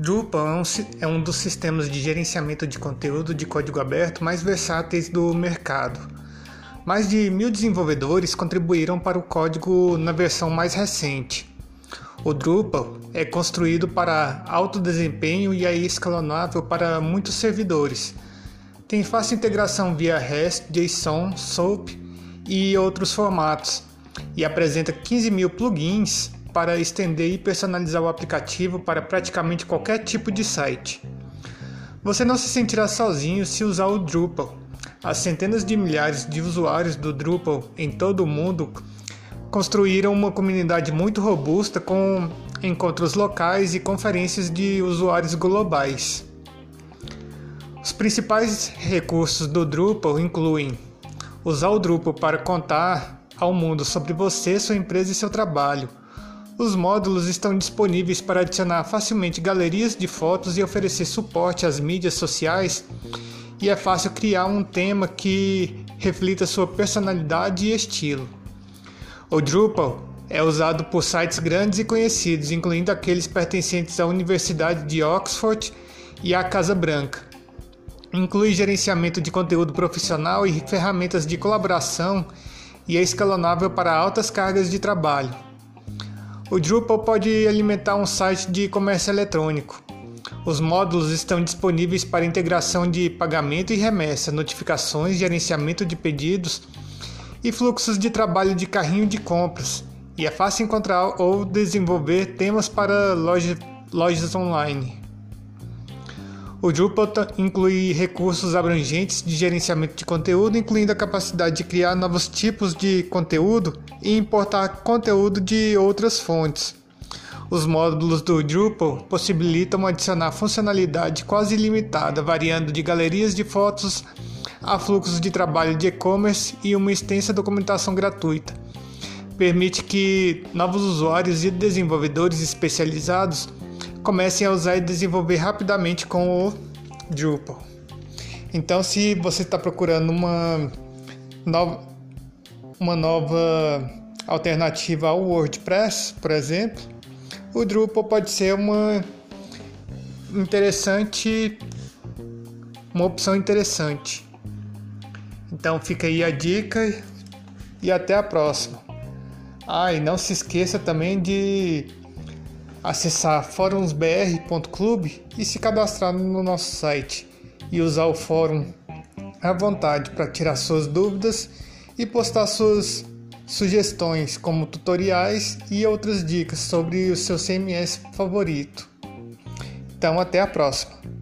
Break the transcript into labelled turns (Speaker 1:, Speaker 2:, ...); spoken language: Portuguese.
Speaker 1: Drupal é um, é um dos sistemas de gerenciamento de conteúdo de código aberto mais versáteis do mercado. Mais de mil desenvolvedores contribuíram para o código na versão mais recente. O Drupal é construído para alto desempenho e é escalonável para muitos servidores. Tem fácil integração via REST, JSON, SOAP e outros formatos, e apresenta 15 mil plugins para estender e personalizar o aplicativo para praticamente qualquer tipo de site. Você não se sentirá sozinho se usar o Drupal. As centenas de milhares de usuários do Drupal em todo o mundo construíram uma comunidade muito robusta com encontros locais e conferências de usuários globais. Os principais recursos do Drupal incluem usar o Drupal para contar ao mundo sobre você, sua empresa e seu trabalho. Os módulos estão disponíveis para adicionar facilmente galerias de fotos e oferecer suporte às mídias sociais, e é fácil criar um tema que reflita sua personalidade e estilo. O Drupal é usado por sites grandes e conhecidos, incluindo aqueles pertencentes à Universidade de Oxford e à Casa Branca. Inclui gerenciamento de conteúdo profissional e ferramentas de colaboração e é escalonável para altas cargas de trabalho. O Drupal pode alimentar um site de comércio eletrônico. Os módulos estão disponíveis para integração de pagamento e remessa, notificações, gerenciamento de pedidos e fluxos de trabalho de carrinho de compras, e é fácil encontrar ou desenvolver temas para loja, lojas online. O Drupal inclui recursos abrangentes de gerenciamento de conteúdo, incluindo a capacidade de criar novos tipos de conteúdo e importar conteúdo de outras fontes. Os módulos do Drupal possibilitam adicionar funcionalidade quase ilimitada, variando de galerias de fotos a fluxos de trabalho de e-commerce e uma extensa documentação gratuita. Permite que novos usuários e desenvolvedores especializados comecem a usar e desenvolver rapidamente com o Drupal. Então, se você está procurando uma nova, uma nova alternativa ao WordPress, por exemplo, o Drupal pode ser uma interessante, uma opção interessante. Então fica aí a dica e até a próxima. Ah, e não se esqueça também de acessar fórumsbr.club e se cadastrar no nosso site e usar o fórum à vontade para tirar suas dúvidas e postar suas sugestões como tutoriais e outras dicas sobre o seu CMS favorito. Então até a próxima.